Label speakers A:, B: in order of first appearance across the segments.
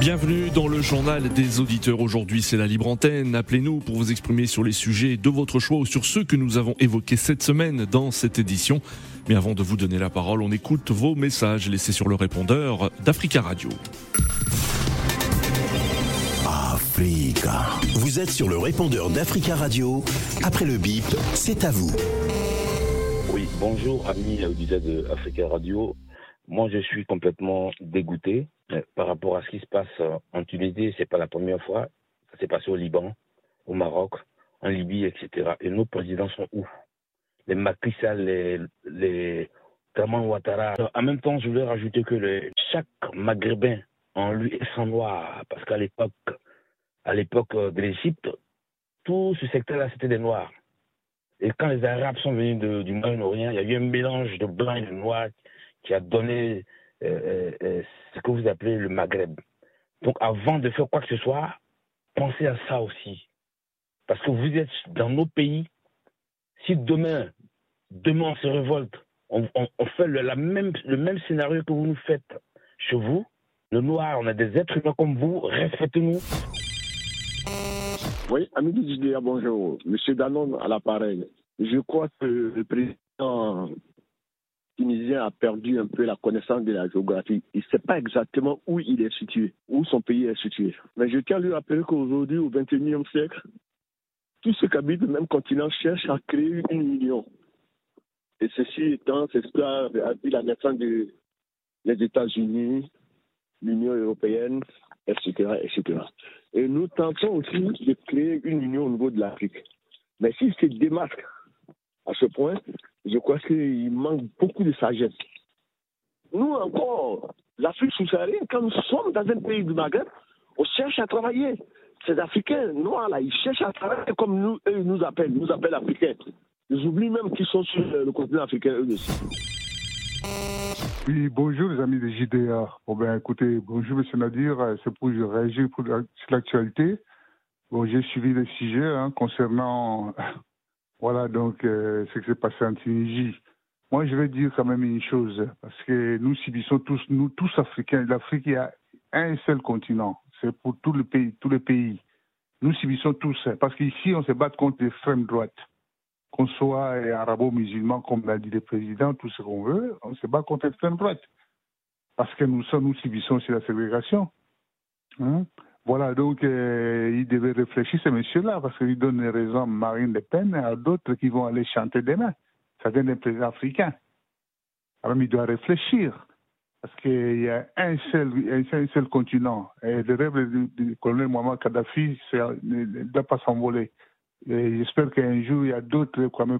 A: Bienvenue dans le journal des auditeurs. Aujourd'hui, c'est la libre antenne. Appelez-nous pour vous exprimer sur les sujets de votre choix ou sur ceux que nous avons évoqués cette semaine dans cette édition. Mais avant de vous donner la parole, on écoute vos messages laissés sur le répondeur d'Africa Radio.
B: Africa. Vous êtes sur le répondeur d'Africa Radio. Après le bip, c'est à vous.
C: Oui, bonjour amis auditeurs de Africa Radio. Moi, je suis complètement dégoûté euh, par rapport à ce qui se passe euh, en Tunisie. C'est pas la première fois. Ça s'est passé au Liban, au Maroc, en Libye, etc. Et nos présidents sont où? Les Macky les, les Kraman Ouattara. En même temps, je voulais rajouter que chaque Maghrébin en lui est sans noir, parce qu'à l'époque, à l'époque euh, de l'Égypte, tout ce secteur-là, c'était des noirs. Et quand les Arabes sont venus du Moyen-Orient, il y a eu un mélange de blanc et de noir qui a donné euh, euh, ce que vous appelez le Maghreb. Donc avant de faire quoi que ce soit, pensez à ça aussi. Parce que vous êtes dans nos pays. Si demain, demain on se révolte, on, fait le, même, scénario que vous nous faites chez vous, le noir, on a des êtres humains comme vous, respectez-nous.
D: Oui, ami du bonjour. Monsieur Danon à l'appareil. Je crois que le président tunisien a perdu un peu la connaissance de la géographie. Il ne sait pas exactement où il est situé, où son pays est situé. Mais je tiens à lui rappeler qu'aujourd'hui, au XXIe siècle, tous ceux qui habitent le même continent cherchent à créer une union. Et ceci étant, c'est ce qu'a la naissance des États-Unis, l'Union européenne, etc., etc. Et nous tentons aussi de créer une union au niveau de l'Afrique. Mais s'il se démarque à ce point, je crois qu'il manque beaucoup de sagesse. Nous encore, l'Afrique subsaharienne, quand nous sommes dans un pays du Maghreb, on cherche à travailler. Ces Africains noirs là, ils cherchent à travailler comme nous, eux, nous appellent, nous appellent Africains. Ils oublient même qu'ils sont sur le continent africain eux aussi.
E: Oui, bonjour les amis de JDA. Bon ben écoutez, bonjour Monsieur Nadir, c'est pour réagir sur l'actualité. Bon, j'ai suivi le sujet hein, concernant voilà donc euh, ce qui s'est passé en Tunisie. Moi, je vais dire quand même une chose parce que nous subissons tous, nous tous Africains. L'Afrique, il y a un seul continent. C'est pour tous les pays, tous les pays. Nous subissons tous parce qu'ici, on se bat contre l'extrême droite qu'on soit arabo-musulman, comme l'a dit le président, tout ce qu'on veut, on se bat contre l'extrême droite. Parce que nous sommes, nous subissons sur la ségrégation. Hein? Voilà, donc euh, il devait réfléchir, ce monsieur-là, parce qu'il donne raison à Marine Le Pen à d'autres qui vont aller chanter demain. Ça vient d'un président africain. Alors il doit réfléchir. Parce qu'il y a un seul, un seul, continent. Et le rêve du, colonel Mohamed Kadhafi ne ne doit pas s'envoler. J'espère qu'un jour, il y a d'autres, Kwame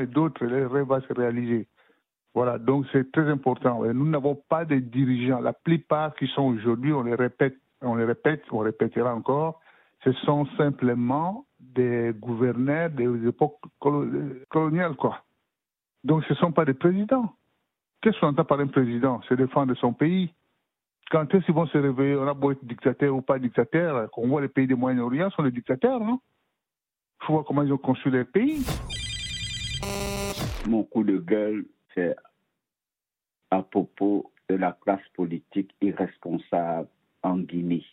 E: et d'autres, le rêve va se réaliser. Voilà, donc c'est très important. Nous n'avons pas de dirigeants. La plupart qui sont aujourd'hui, on les répète, on les répète, on répétera encore, ce sont simplement des gouverneurs des époques colo- coloniales, quoi. Donc ce ne sont pas des présidents. Qu'est-ce qu'on entend par un président? C'est défendre son pays. Quand est-ce qu'ils vont se réveiller? On a beau être dictateur ou pas dictateur, qu'on voit les pays du Moyen-Orient sont des dictateurs, non? Il faut voir comment ils ont construit leur pays.
F: Mon coup de gueule, c'est à propos de la classe politique irresponsable en Guinée,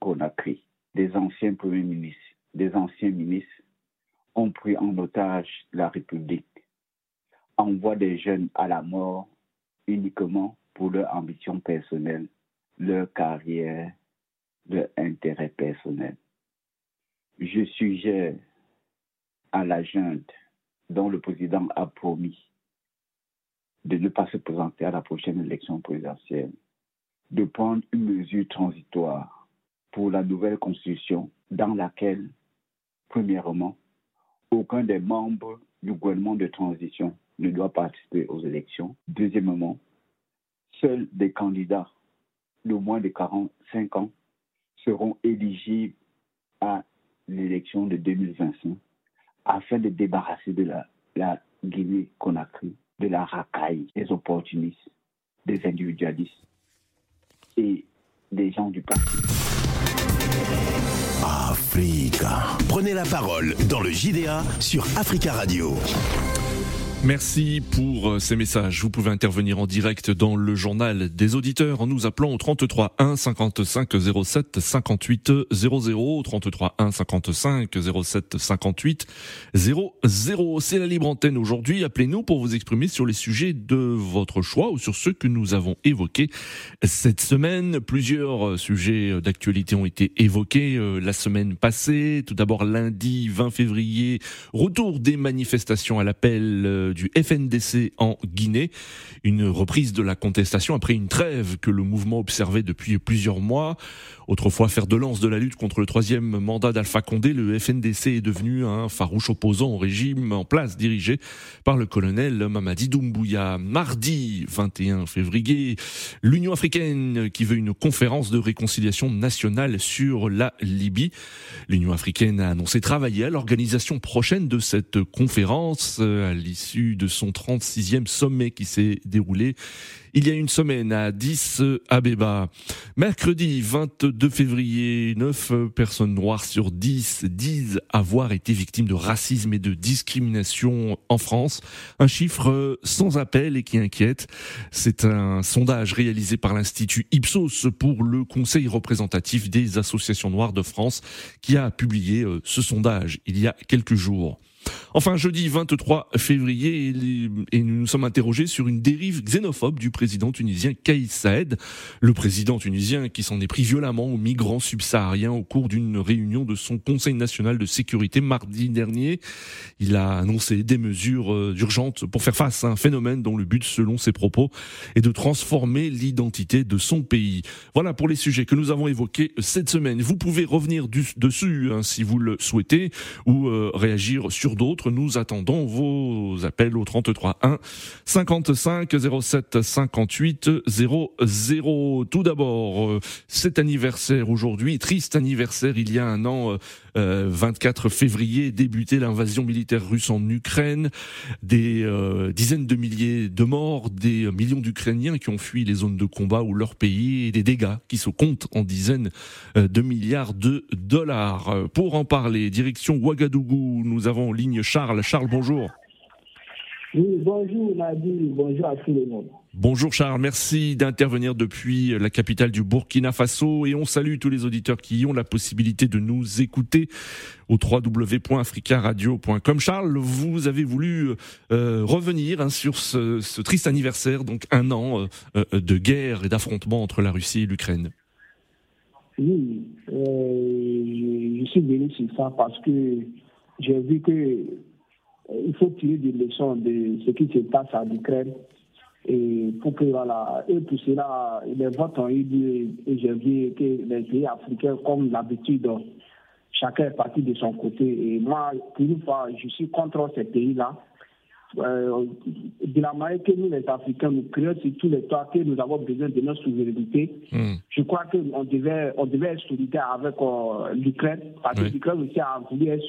F: Conakry. Des anciens premiers ministres, des anciens ministres ont pris en otage la République, envoient des jeunes à la mort uniquement pour leur ambition personnelle, leur carrière, leur intérêt personnel. Je suggère à la junte dont le président a promis de ne pas se présenter à la prochaine élection présidentielle, de prendre une mesure transitoire pour la nouvelle constitution dans laquelle, premièrement, aucun des membres du gouvernement de transition ne doit participer aux élections. Deuxièmement, seuls des candidats de moins de 45 ans seront éligibles à l'élection de 2025 afin de débarrasser de la, la Guinée-Conakry de la racaille des opportunistes, des individualistes et des gens du parti.
B: Africa. Prenez la parole dans le JDA sur Africa Radio.
A: Merci pour euh, ces messages. Vous pouvez intervenir en direct dans le journal des auditeurs en nous appelant au 33 1 55 07 58 00 33 1 55 07 58 00. C'est la libre antenne aujourd'hui. Appelez-nous pour vous exprimer sur les sujets de votre choix ou sur ceux que nous avons évoqués cette semaine. Plusieurs euh, sujets d'actualité ont été évoqués euh, la semaine passée. Tout d'abord lundi 20 février, retour des manifestations à l'appel du FNDC en Guinée. Une reprise de la contestation après une trêve que le mouvement observait depuis plusieurs mois. Autrefois fer de lance de la lutte contre le troisième mandat d'Alpha Condé, le FNDC est devenu un farouche opposant au régime en place dirigé par le colonel Mamadi Doumbouya. Mardi 21 février, l'Union africaine qui veut une conférence de réconciliation nationale sur la Libye. L'Union africaine a annoncé travailler à l'organisation prochaine de cette conférence à l'issue de son 36e sommet qui s'est déroulé il y a une semaine à 10 Abeba. Mercredi 22 février, 9 personnes noires sur 10 disent avoir été victimes de racisme et de discrimination en France. Un chiffre sans appel et qui inquiète. C'est un sondage réalisé par l'Institut Ipsos pour le Conseil représentatif des associations noires de France qui a publié euh, ce sondage il y a quelques jours. Enfin, jeudi 23 février, et nous nous sommes interrogés sur une dérive xénophobe du président tunisien Kais Saed, le président tunisien qui s'en est pris violemment aux migrants subsahariens au cours d'une réunion de son Conseil national de sécurité mardi dernier. Il a annoncé des mesures euh, urgentes pour faire face à un phénomène dont le but, selon ses propos, est de transformer l'identité de son pays. Voilà pour les sujets que nous avons évoqués cette semaine. Vous pouvez revenir dessus hein, si vous le souhaitez ou euh, réagir sur d'autres. Nous attendons vos appels au 33 1 55 07 58 00. Tout d'abord, euh, cet anniversaire aujourd'hui, triste anniversaire, il y a un an, 24 euh, février, débutait l'invasion militaire russe en Ukraine. Des euh, dizaines de milliers de morts, des millions d'Ukrainiens qui ont fui les zones de combat ou leur pays et des dégâts qui se comptent en dizaines de milliards de dollars. Pour en parler, direction Ouagadougou, nous avons ligne Charles. Charles, bonjour.
G: Oui, bonjour Nadi, bonjour à tout le monde.
A: Bonjour Charles, merci d'intervenir depuis la capitale du Burkina Faso et on salue tous les auditeurs qui ont la possibilité de nous écouter au www.africaradio.com. Charles, vous avez voulu euh, revenir hein, sur ce, triste anniversaire, donc un an euh, euh, de guerre et d'affrontement entre la Russie et l'Ukraine.
G: Oui, je, suis venu sur ça parce que j'ai vu que il faut tirer des leçons de ce qui se passe en Ukraine. Et pour que, voilà, et pour cela, les votes ont eu lieu et j'ai vu que les pays africains, comme d'habitude, chacun est parti de son côté. Et moi, pour une fois, je suis contre ces pays-là euh, de la manière que nous, les Africains, nous créons sur tous les toits que nous avons besoin de notre souveraineté. Hmm. Je crois qu'on devait, on devait être solidaire avec euh, l'Ukraine, parce que l'Ukraine aussi a voulu être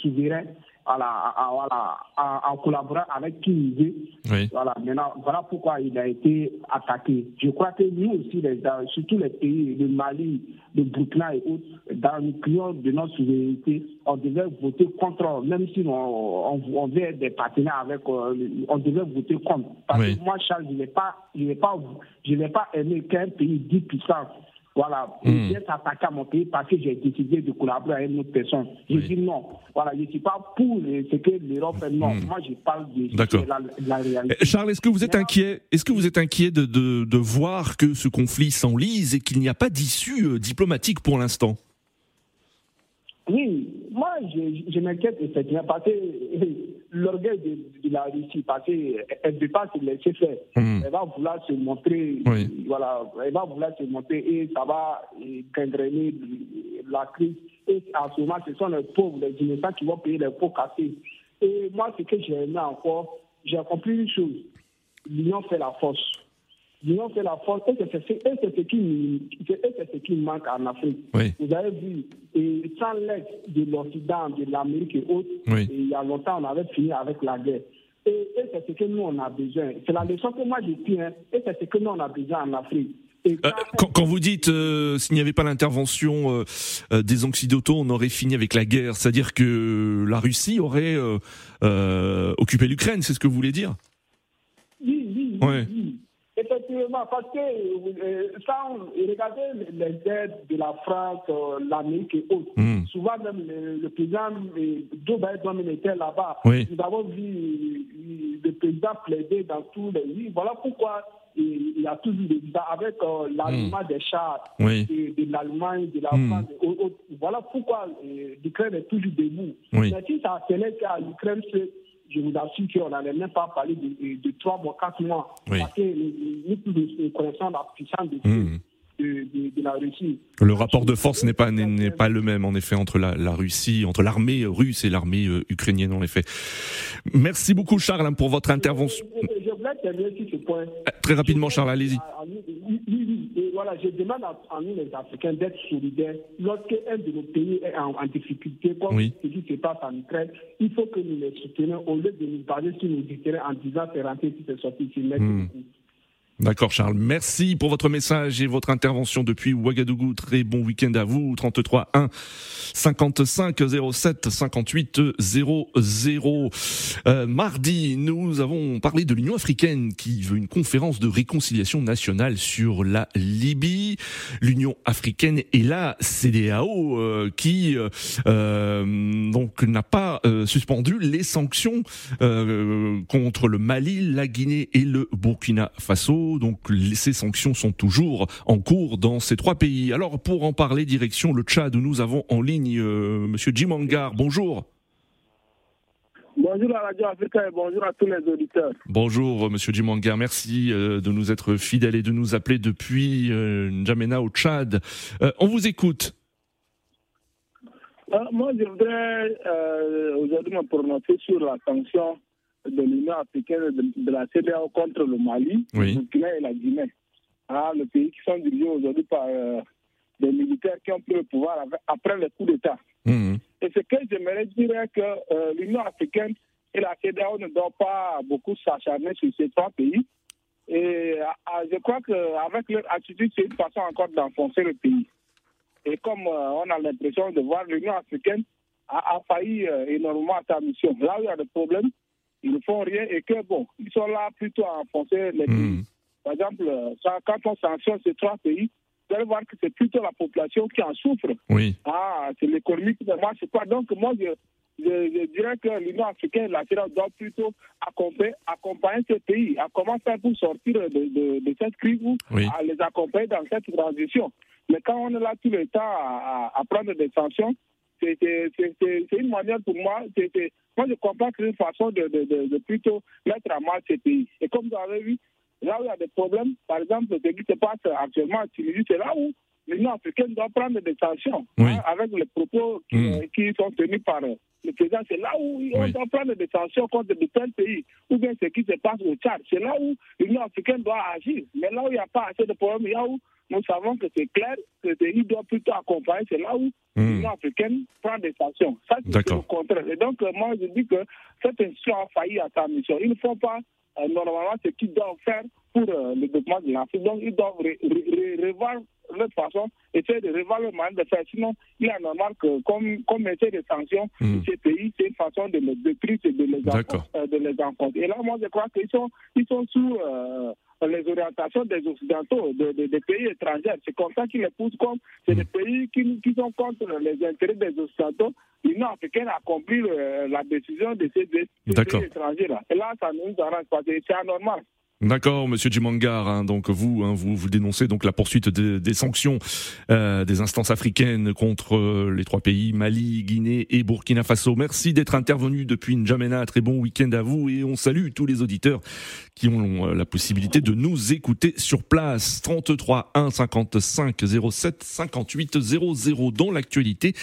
G: souverain voilà, voilà, à, collaborer avec qui il veut. Voilà, maintenant, voilà pourquoi il a été attaqué. Je crois que nous aussi, les, surtout les pays de Mali, de Burkina et autres, dans le client de notre souveraineté, on devait voter contre, même si on, on, veut être des partenaires avec, euh, on devait voter contre. Parce que moi, Charles, je ne vais pas, je vais pas, je pas aimer qu'un pays dit puissant voilà, mmh. j'ai attaqué à mon pays parce que j'ai décidé de collaborer avec une autre personne. Je dis non. Voilà, je ne suis pas pour ce que l'Europe fait. Non, hmm. moi je parle de, la, la, réalité.
A: Eh, Charles, est-ce que vous êtes inquiet Est-ce que vous êtes inquiet de, de, de voir que ce conflit s'enlise et qu'il n'y a pas d'issue euh, diplomatique pour l'instant?
G: Oui, moi, je, je m'inquiète effectivement parce que l'orgueil de, la Russie, parce qu'elle ne veut pas se laisser faire. Hmm. Elle va vouloir se montrer, voilà, elle va vouloir se montrer et ça va gangréner la crise. Et en ce moment, ce sont les pauvres, les innocents qui vont payer les pots cassés. Et moi, ce que j'ai aimé encore, j'ai compris une chose. L'union fait la force disons que la force, et c'est ce, qui, ce qui manque en Afrique. Vous avez vu, et sans l'aide de l'Occident, de l'Amérique et autres, il y a longtemps, on avait fini avec la guerre. Et, c'est ce que nous, on a besoin. C'est la leçon que moi, j'ai pris, hein, et c'est ce que nous, on a besoin en Afrique.
A: Euh, quand, vous dites euh, s'il n'y avait pas l'intervention euh, des Occidentaux, on aurait fini avec la guerre, c'est-à-dire que la Russie aurait occupé l'Ukraine, c'est ce que vous voulez dire?
G: Oui, oui, oui. Effectivement, parce que sans regarder les aides de la France, l'Amérique et autres, hmm. souvent même le, président Joe Biden était là-bas. Nous avons vu le président plaider dans tous les pays. Voilà pourquoi il y a toujours des avec euh, l'allemand des chars de, l'Allemagne, de la hmm. France. voilà pourquoi euh, l'Ukraine est toujours debout. Mais si ça tenait qu'à l'Ukraine, je vous assure qu'on n'allait même pas parler de, trois mois, quatre mois. Parce que nous, connaissons la puissance de hmm. De, la Russie.
A: Le rapport de force n'est pas n'est pas le même en effet entre la, Russie, entre l'armée russe et l'armée euh, ukrainienne en effet. Merci beaucoup Charles hein, pour votre intervention.
G: Euh,
A: très rapidement, Charles, allez-y.
G: Voilà, je demande à, nous, les Africains, d'être solidaires. Lorsqu'un de nos pays est en, difficulté, comme ce qui se passe en Ukraine, il faut que nous les soutenions au lieu de nous baser sur nos intérêts en disant c'est rentré c'est sorti. Merci hmm.
A: D'accord Charles, merci pour votre message et votre intervention depuis Ouagadougou. Très bon week-end à vous. 33 1 55 07 58 00. mardi, nous avons parlé de l'Union africaine qui veut une conférence de réconciliation nationale sur la Libye. L'Union africaine et la CDAO euh, qui euh, euh, donc n'a pas suspendu les sanctions contre le Mali, la Guinée et le Burkina Faso. Donc ces sanctions sont toujours en cours dans ces trois pays. Alors pour en parler, direction le Tchad nous avons en ligne euh, Monsieur Jim Angar. Bonjour.
H: Bonjour à Radio Africa et bonjour à tous les auditeurs.
A: Bonjour Monsieur Jimangar, merci euh, de nous être fidèles et de nous appeler depuis euh, N'Djamena au Tchad. on vous écoute.
H: moi je voudrais aujourd'hui me prononcer sur la sanction de l'Union africaine de, la CDAO contre le Mali, le Burkina et la Guinée. Ah, le pays qui sont dirigés aujourd'hui par euh, des militaires qui ont pris le pouvoir après le coup d'État. Mmh. Et ce que j'aimerais dire est que euh, l'Union africaine et la CDAO ne doivent pas beaucoup s'acharner sur ces trois pays. Et ah, je crois qu'avec leur attitude, c'est une façon encore d'enfoncer le pays. Et comme euh, on a l'impression de voir l'Union africaine a, a failli énormément à sa mission. Là où il y a des problèmes, ils ne font rien et que, bon, ils sont là plutôt à enfoncer les pays. Hmm. Par exemple, quand on sanctionne ces trois pays, vous allez voir que c'est plutôt la population qui en souffre.
A: Oui.
H: Ah, c'est l'économie qui ne marche pas. Donc, moi, je, je, dirais que l'Union africaine, la doit plutôt accompagner, accompagner ces pays. À comment faire pour sortir de, de, cette crise ou à les accompagner dans cette transition? Mais quand on est là tout le temps à, à prendre des sanctions, c'est une manière pour moi, moi je comprends que c'est une façon de, de, de, plutôt mettre à mal ces pays. Et comme vous avez vu, là où il y a des problèmes, par exemple, ce qui se passe actuellement en Tunisie, c'est là où l'Union africaine doit prendre des sanctions hein, avec les propos qui, mm. euh, qui, sont tenus par le président. C'est là où on doit prendre des sanctions contre de tels pays, ou bien ce qui se passe au Tchad. C'est là où l'Union africaine doit agir. Mais là où il n'y a pas assez de problèmes, il y a où nous savons que c'est clair que le pays doit plutôt accompagner. C'est là où hmm. l'Union africaine prend des sanctions. Ça, c'est le contraire. Et donc, euh, moi, je dis que cette institution a failli à sa mission. Ils ne font pas euh, normalement ce qu'ils doivent faire pour euh, le développement de l'Afrique. Donc, ils doivent revoir leur façon, essayer de revoir leur manière de faire. Sinon, il est normal que, comme, comme essayer des sanctions hmm. ces pays, c'est une façon de les détruire et de les, de les enfoncer. Et là, moi, je crois qu'ils sont, ils sont sous les orientations des Occidentaux, des pays étrangers. C'est comme ça qu'ils les poussent comme c'est des pays qui, qui, sont contre les intérêts des Occidentaux. L'Union africaine a compris la décision de ces, pays étrangers-là. Et là, ça nous arrange pas. C'est anormal.
A: D'accord, Monsieur Jimangar. Hein, donc vous, hein, vous, vous dénoncez donc la poursuite des sanctions euh, des instances africaines contre euh, les trois pays Mali, Guinée et Burkina Faso. Merci d'être intervenu depuis N'Djamena. Très bon week-end à vous et on salue tous les auditeurs qui ont euh, la possibilité de nous écouter sur place. 33 1 55 07 58 00 dans l'actualité.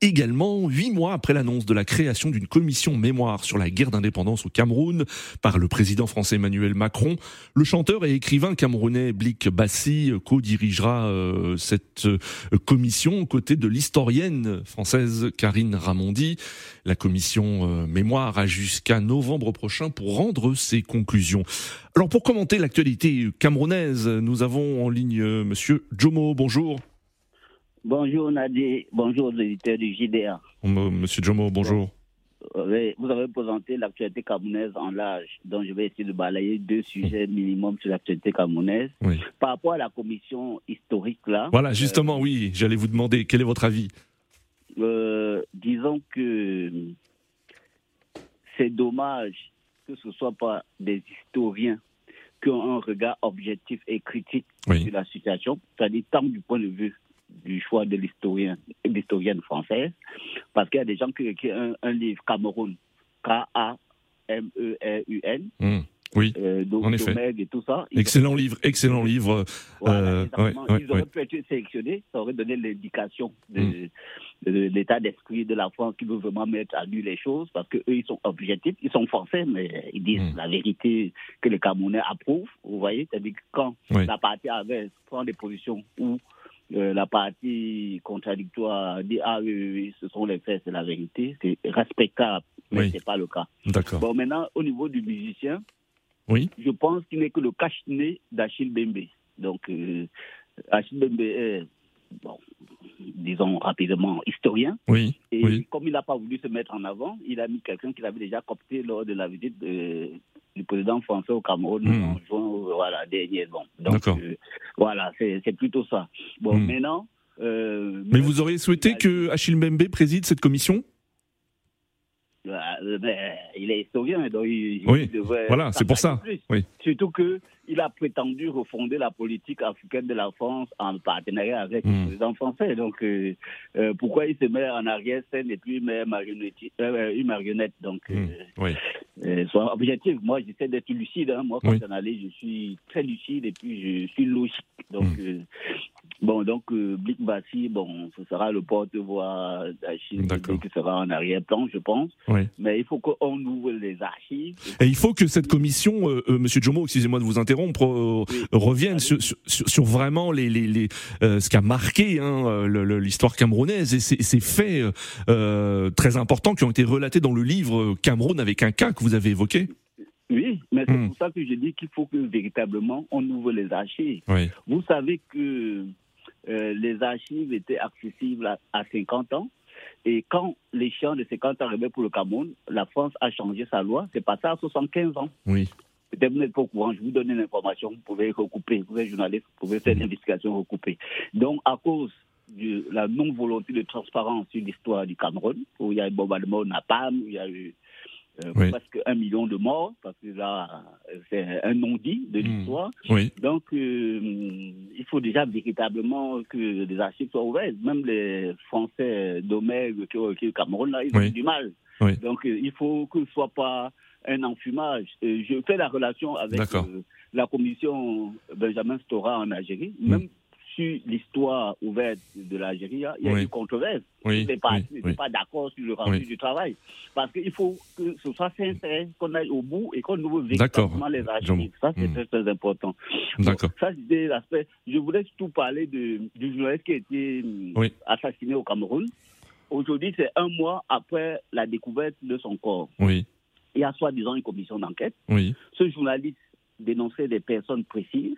A: Également, huit mois après l'annonce de la création d'une commission mémoire sur la guerre d'indépendance au Cameroun par le président français Emmanuel Macron. Le chanteur et écrivain camerounais Blik Bassi co-dirigera cette commission aux côtés de l'historienne française Karine Ramondi. La commission mémoire a jusqu'à novembre prochain pour rendre ses conclusions. Alors pour commenter l'actualité camerounaise, nous avons en ligne Monsieur Jomo. Bonjour.
I: Bonjour Nadie, bonjour aux éditeurs du JDA.
A: Monsieur Jomo, bonjour.
I: Vous avez présenté l'actualité camerounaise en large, donc je vais essayer de balayer deux sujets minimum sur l'actualité camerounaise. Par rapport à la commission historique là.
A: Voilà, justement, euh, oui, j'allais vous demander quel est votre avis?
I: Euh, disons que c'est dommage que ce ne soit pas des historiens qui ont un regard objectif et critique sur la situation, c'est-à-dire tant du point de vue du choix de l'historien, l'historienne française, parce qu'il y a des gens qui écrivent un, livre Cameroun, K-A-M-E-R-U-N.
A: Hmm. Oui, euh, en effet.
I: Et tout ça.
A: Excellent livre, excellent livre.
I: Euh, ils auraient pu être sélectionnés, ça aurait donné l'indication de, hmm. l'état d'esprit de la France qui veut vraiment mettre à nu les choses, parce qu'eux, ils sont objectifs, ils sont français, mais ils disent hmm. la vérité que les Camerounais approuvent, vous voyez, c'est-à-dire que quand la partie avait prend des positions où euh, la partie contradictoire dit ah oui, oui, ce sont les faits, c'est la vérité, c'est respectable, mais ce n'est pas le cas.
A: D'accord.
I: Bon, maintenant, au niveau du musicien,
A: oui.
I: je pense qu'il n'est que le cache-nez d'Achille Bembe. Donc, euh, Achille Bembe est, bon, disons rapidement, historien.
A: Oui.
I: Et comme il n'a pas voulu se mettre en avant, il a mis quelqu'un qu'il avait déjà copté lors de la visite de, du président français au Cameroun hmm. en juin, voilà, dernier. Bon. Donc, euh, voilà, c'est plutôt ça. Bon, hmm. maintenant.
A: Euh, Mais vous auriez souhaité que Achille Mbembe préside cette commission?
I: Bah, il est historien, donc il,
A: oui. Voilà, c'est pour ça. Oui.
I: Surtout qu'il a prétendu refonder la politique africaine de la France en partenariat avec les hmm. président français. Donc, euh, euh, pourquoi il se met en arrière-scène et puis il met euh, une marionnette? Donc, hmm. oui. soit objectif. Moi, j'essaie d'être lucide. Hein. Moi, quand oui. j'analyse, je suis très lucide et puis je suis logique. Donc, hmm. Bon, donc, euh, Blick Bassi, bon, ce sera le porte-voix d'Achille qui sera en arrière-plan, je pense. Mais il faut qu'on ouvre les archives.
A: Et il faut que cette commission, euh, euh Monsieur Jomo, excusez-moi de vous interrompre, euh, revienne sur, sur, sur, vraiment les, les, les ce qui a marqué hein, l'histoire camerounaise et ces, faits très importants qui ont été relatés dans le livre Cameroun avec un cas que vous avez évoqué.
I: Oui, mais c'est hmm. pour ça que je dis qu'il faut que véritablement on ouvre les archives. Vous savez que euh, les archives étaient accessibles à, 50 ans. Et quand les chiens de 50 ans arrivaient pour le Cameroun, la France a changé sa loi. C'est passé à 75 ans.
A: Oui.
I: Peut-être vous n'êtes pas au courant, je vous donne une information, vous pouvez recouper, vous êtes journaliste, vous pouvez faire une investigation recouper. Donc, à cause de la non-volonté de transparence sur l'histoire du Cameroun, où il y a eu bombardement au où il y a eu euh, presque un million de morts, parce que là, c'est un non-dit de hmm. l'histoire. Donc, euh, il faut déjà véritablement que les archives soient ouvertes. Même les Français d'Omeg qui ont écrit le Cameroun, là, ils ont du mal. Donc, euh, il faut que ce soit pas un enfumage. je fais la relation avec la commission Benjamin Stora en Algérie. Hmm. Même l'histoire ouverte de l'Algérie, il y a eu controverse.
A: Oui,
I: n'étaient pas, pas d'accord sur le rendu du travail. Parce qu'il faut que ce soit sincère, qu'on aille au bout et qu'on ouvre véritablement les archives. Ça, c'est hmm. très, très important.
A: D'accord.
I: ça, c'était l'aspect. Je voulais surtout parler de, du journaliste qui a été hmm, assassiné au Cameroun. Aujourd'hui, c'est un mois après la découverte de son corps.
A: Oui.
I: Il y a soi-disant une commission d'enquête.
A: Oui.
I: Ce journaliste dénonçait des personnes précises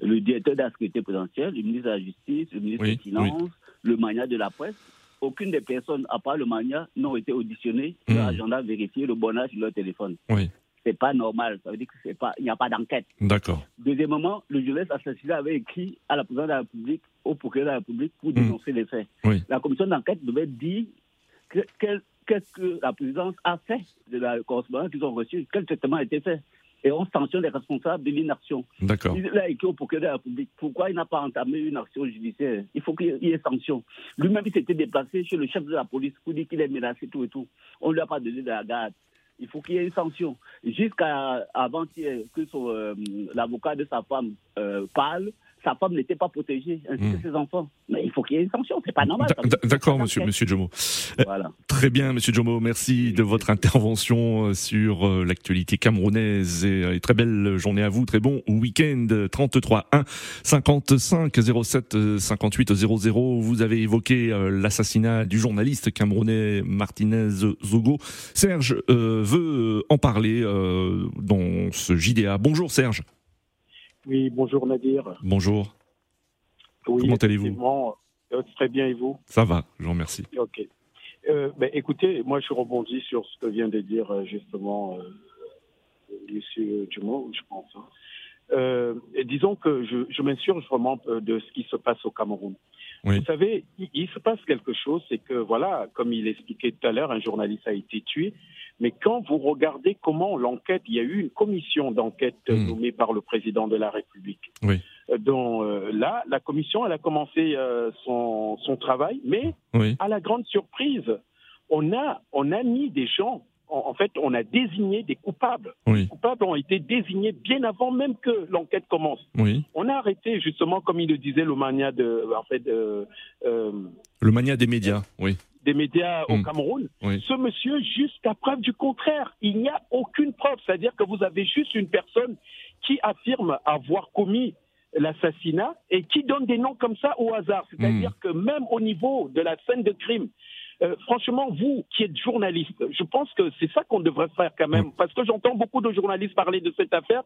I: le directeur de la sécurité présidentielle, le ministre de la Justice, le ministre des Finances, le mania de la presse. Aucune des personnes, à part le mania, n'ont été auditionnées, mmh. leur agenda vérifié, le bon âge sur leur téléphone.
A: Oui.
I: C'est pas normal, ça veut dire qu'il n'y a pas d'enquête.
A: D'accord.
I: Deuxièmement, le journaliste assassiné avait écrit à la présidente de la République, au procureur de la République, pour mmh. dénoncer les faits.
A: Oui.
I: La commission d'enquête devait dire qu'est-ce que la présidence a fait de la correspondance qu'ils ont reçue, quel traitement a été fait? Et on sanctionne les responsables de l'inaction.
A: D'accord.
I: Il a écrit au procureur de la République. Pourquoi il n'a pas entamé une action judiciaire? Il faut qu'il y ait sanction. Lui-même, il s'était déplacé chez le chef de la police pour dire qu'il est menacé, tout et tout. On ne lui a pas donné de la garde. Il faut qu'il y ait une sanction. Jusqu'à avant-hier, que euh, l'avocat de sa femme euh, parle, sa femme n'était pas protégée, ainsi que hmm. ses enfants. Mais il faut qu'il y ait une sanction, c'est pas normal.
A: D'accord, monsieur, monsieur Jomo. Euh, voilà. Très bien, monsieur Jomo, merci de votre intervention euh, sur euh, l'actualité camerounaise et, très belle journée à vous, très bon week-end 33 1 55 07 58 00. Vous avez évoqué l'assassinat du journaliste camerounais Martinez Zogo. Serge veut en parler dans ce JDA. Bonjour Serge.
J: Oui, bonjour Nadir.
A: Bonjour. Comment allez-vous
J: euh, Très bien et vous
A: Ça va, je vous remercie.
J: Ok. Euh, ben, écoutez, moi je rebondis sur ce que vient de dire euh, justement M. Dumont, je pense. Hein. disons que je, je m'insurge vraiment de ce qui se passe au Cameroun. Vous savez, il, se passe quelque chose, c'est que, voilà, comme il expliquait tout à l'heure, un journaliste a été tué. Mais quand vous regardez comment l'enquête, il y a eu une commission d'enquête hmm. nommée par le président de la République. Oui. Euh, dont euh, là, la commission, elle a commencé euh, son, son, travail, mais à la grande surprise, on a, on a mis des gens en, fait, on a désigné des coupables. Les coupables ont été désignés bien avant même que l'enquête commence. On a arrêté justement, comme il le disait, le mania de, en fait,
A: euh, le mania des médias, oui.
J: Des médias au mm. Cameroun. Ce monsieur, jusqu'à preuve du contraire, il n'y a aucune preuve. C'est-à-dire que vous avez juste une personne qui affirme avoir commis l'assassinat et qui donne des noms comme ça au hasard. C'est-à-dire mm. que même au niveau de la scène de crime, euh, franchement, vous qui êtes journaliste, je pense que c'est ça qu'on devrait faire quand même, parce que j'entends beaucoup de journalistes parler de cette affaire.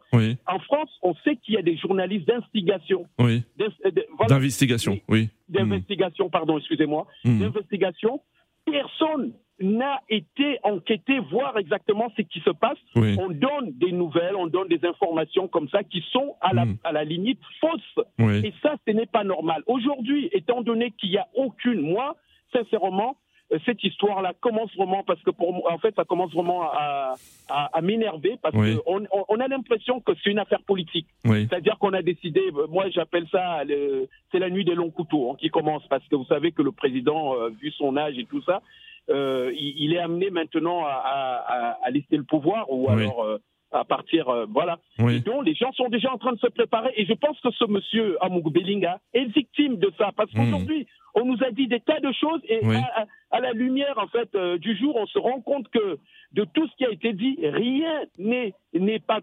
J: En France, on sait qu'il y a des journalistes d'investigation.
A: Oui. Euh, d'investigation, oui.
J: D'investigation, pardon, excusez-moi. Hmm. D'investigation. Personne n'a été enquêté, voir exactement ce qui se passe. On donne des nouvelles, on donne des informations comme ça qui sont à la, à la limite fausses. Et ça, ce n'est pas normal. Aujourd'hui, étant donné qu'il n'y a aucune, moi, sincèrement, cette histoire-là commence vraiment, parce que pour moi, en fait, ça commence vraiment à, à, m'énerver, parce qu'on on a l'impression que c'est une affaire politique. C'est-à-dire qu'on a décidé, euh, moi j'appelle ça, c'est la nuit des longs couteaux hein, qui commence, parce que vous savez que le président, euh, vu son âge et tout ça, euh, il, est amené maintenant à, à, à, laisser le pouvoir, ou alors à partir, voilà. Et donc, les gens sont déjà en train de se préparer. Et je pense que ce monsieur, Amouk Belinga, est victime de ça. Parce hmm. qu'aujourd'hui, on nous a dit des tas de choses et à, la lumière en fait euh, du jour, on se rend compte que de tout ce qui a été dit, rien n'est n'est pas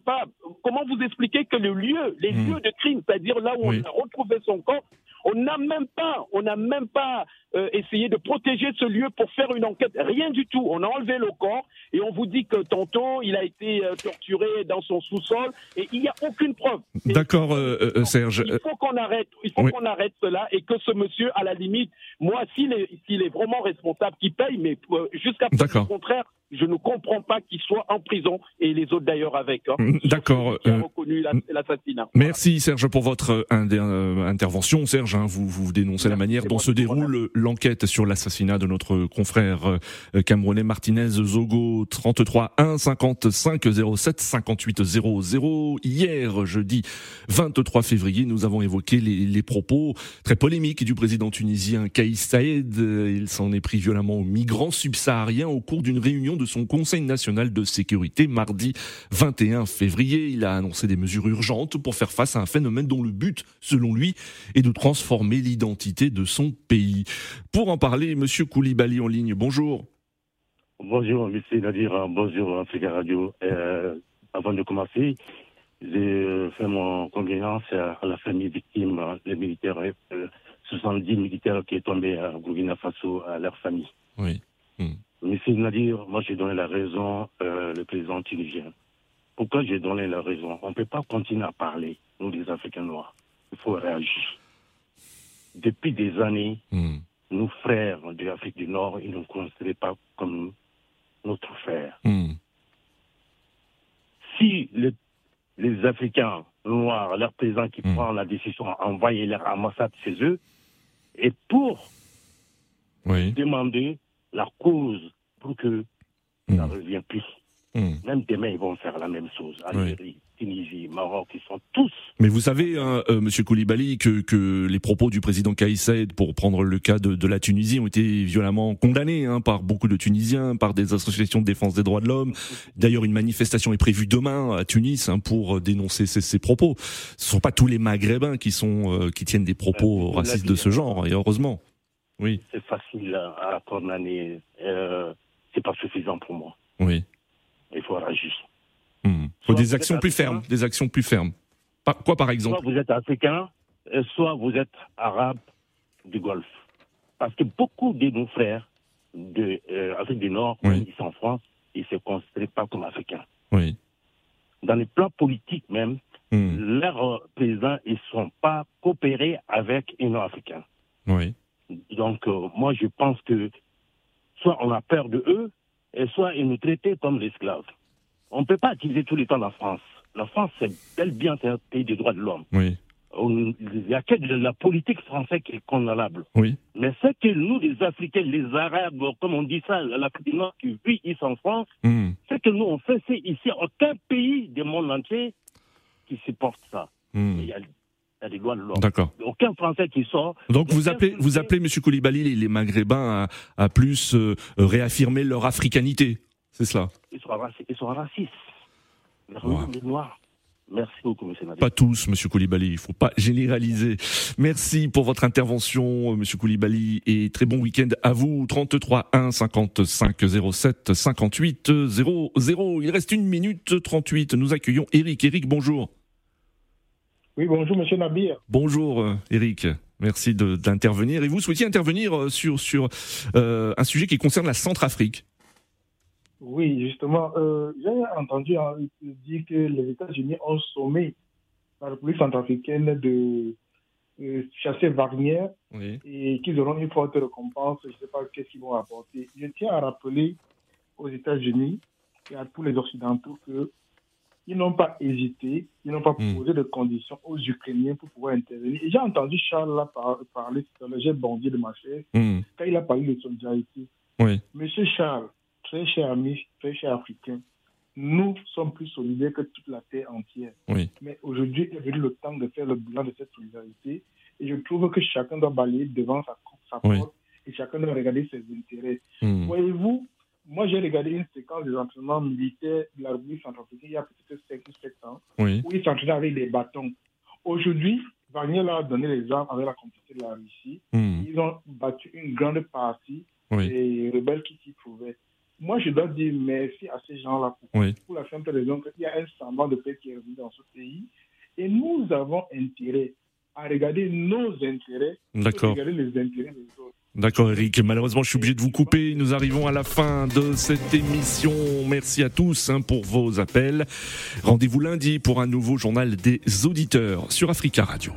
J: Comment vous expliquez que le lieu, les hmm. lieux de crime, c'est-à-dire là où on a retrouvé son corps, on n'a même pas, on n'a même pas euh, essayé de protéger ce lieu pour faire une enquête. Rien du tout. On a enlevé le corps et on vous dit que tantôt il a été euh, torturé dans son sous-sol et il n'y a aucune preuve.
A: D'accord, Serge.
J: Il faut qu'on arrête, il faut qu'on arrête cela et que ce monsieur, à la limite, moi, s'il est, est vraiment responsable, qu'il paye, mais jusqu'à du contraire, je ne comprends pas qu'il soit en prison et les autres d'ailleurs avec. Hein,
A: mm, D'accord.
J: Euh, reconnu l'assassinat.
A: Merci Serge pour votre euh, euh, intervention. Serge, hein, vous, vous dénoncez la manière dont se déroule l'enquête sur l'assassinat de notre confrère camerounais Martinez Zogo 33 1 55 07 58 00. Hier, jeudi 23 février, nous avons évoqué les, les propos très polémiques du président tunisien Kaïs Saïd. Il s'en est pris violemment aux migrants subsahariens au cours d'une réunion de son Conseil national de sécurité mardi 21 février. Il a annoncé des mesures urgentes pour faire face à un phénomène dont le but, selon lui, est de transformer l'identité de son pays. Pour en parler, Monsieur Koulibaly en ligne, bonjour.
K: Bonjour, monsieur Nadir, bonjour Africa Radio. Euh, avant de commencer, j'ai fait mon condoléance à la famille victime, les militaires, 70 euh, militaires qui sont tombés à Burkina Faso, à leur famille.
A: Oui.
K: Monsieur Nadir, moi j'ai donné la raison euh, le président tunisien. Pourquoi j'ai donné la raison? On ne peut pas continuer à parler, nous les Africains noirs. Il faut réagir. Depuis des années, hmm. nos frères de l'Afrique du Nord, ils ne nous considèrent pas comme notre frère.
A: Hmm.
K: Si les Africains noirs, leur président qui hmm. prend la décision d'envoyer leur ambassade chez eux, et pour demander la cause pour que ça ne revienne plus. Hmm. Même demain, ils vont faire la même chose. Algérie, Tunisie, Maroc, ils sont tous.
A: Mais vous savez, hein, euh, Monsieur Koulibaly, que, que les propos du président Kais Saïd, pour prendre le cas de, de, la Tunisie, ont été violemment condamnés hein, par beaucoup de Tunisiens, par des associations de défense des droits de l'homme. D'ailleurs, une manifestation est prévue demain à Tunis hein, pour dénoncer ces, ces, propos. Ce ne sont pas tous les Maghrébins qui sont euh, qui tiennent des propos racistes de ce genre, et heureusement. Oui.
K: C'est facile à condamner. Euh, c'est pas suffisant pour moi.
A: Oui.
K: Il faut réagir.
A: Hmm. Il faut des actions plus fermes, des actions plus fermes. quoi par exemple
K: Soit vous êtes africain, soit vous êtes arabe du Golfe. Parce que beaucoup de nos frères de euh, du Nord, oui. ici en France, ils se considèrent pas comme africains.
A: Oui.
K: Dans les plans politiques même, hmm. leurs présidents, ils sont pas coopérés avec les Nord-Africains.
A: Oui.
K: Donc, euh, moi, je pense que soit on a peur de eux, et soit ils nous traitaient comme esclaves. On ne peut pas utiliser tout le temps la France. La France, c'est bel bien un pays des droits de l'homme.
A: Oui.
K: Il n'y a que de la politique française qui est condamnable.
A: Oui.
K: Mais ce que nous, les Africains, les Arabes, comme on dit ça, l'Afrique du Nord qui vit ici en France,
A: mm.
K: ce que nous on fait, c'est ici aucun pays du monde entier qui supporte ça.
A: Mm.
K: Il y a de l'ordre.
A: D'accord.
K: Aucun Français qui sort.
A: Donc vous appelez, vous appelez M. Koulibaly les, Maghrébins à, à plus euh, réaffirmer leur africanité, c'est cela
K: Ils sont, racistes. Ils sont racistes. Les Noirs. Merci beaucoup, M. Nadir.
A: Pas tous, M. Koulibaly, il ne faut pas généraliser. Merci pour votre intervention, M. Koulibaly, et très bon week-end à vous. 33 1 55 07 58 00. Il reste une minute 38. Nous accueillons Eric. Eric, bonjour.
L: Oui, bonjour, monsieur Nabir.
A: Bonjour, euh, Eric. Merci d'intervenir. Et vous souhaitiez intervenir euh, sur, sur euh, un sujet qui concerne la Centrafrique.
L: Oui, justement. J'ai entendu hein, dire que les États-Unis ont sommé la République centrafricaine de chasser Wagner et qu'ils auront une forte récompense. Je ne sais pas qu'est-ce qu'ils vont apporter. Je tiens à rappeler aux États-Unis et à tous les Occidentaux que ils n'ont pas hésité, ils n'ont pas hmm. posé de conditions aux Ukrainiens pour pouvoir intervenir. Et j'ai entendu Charles là parler sur le jet bandit de ma chaise
A: hmm.
L: quand il a parlé de solidarité.
A: Oui.
L: Monsieur Charles, très cher ami, très cher Africain, nous sommes plus solidaires que toute la terre entière.
A: Oui.
L: Mais aujourd'hui est venu le temps de faire le bilan de cette solidarité. Et je trouve que chacun doit balayer devant sa, sa porte et chacun doit regarder ses intérêts.
A: Hmm.
L: Voyez-vous, moi, j'ai regardé une séquence des entraînements militaires de la République centrafricaine il y a peut-être 5 ou 7 ans, où ils s'entraînaient avec des bâtons. Aujourd'hui, Wagner leur a donné les armes avec la complicité de la Russie.
A: Hmm.
L: Ils ont battu une grande partie des rebelles qui s'y trouvaient. Moi, je dois dire merci à ces gens-là pour, pour la simple raison qu'il y a un semblant de paix qui est revenu dans ce pays. Et nous avons intérêt à regarder nos intérêts, à regarder les intérêts des autres.
A: D'accord Eric, malheureusement je suis obligé de vous couper, nous arrivons à la fin de cette émission. Merci à tous hein, pour vos appels. Rendez-vous lundi pour un nouveau journal des auditeurs sur Africa Radio.